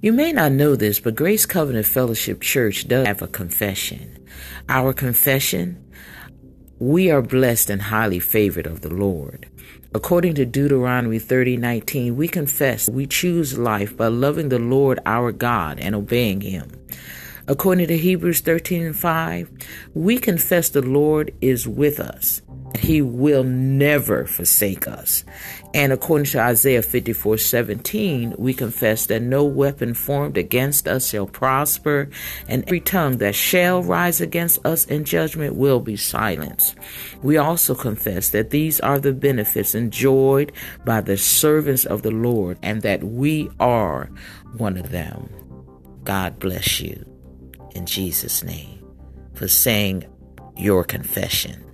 You may not know this, but Grace Covenant Fellowship Church does have a confession. Our confession we are blessed and highly favored of the Lord. According to Deuteronomy 30:19, we confess we choose life by loving the Lord our God and obeying him. According to Hebrews 13 and 5, we confess the Lord is with us. He will never forsake us. And according to Isaiah 54 17, we confess that no weapon formed against us shall prosper, and every tongue that shall rise against us in judgment will be silenced. We also confess that these are the benefits enjoyed by the servants of the Lord, and that we are one of them. God bless you in Jesus' name for saying your confession.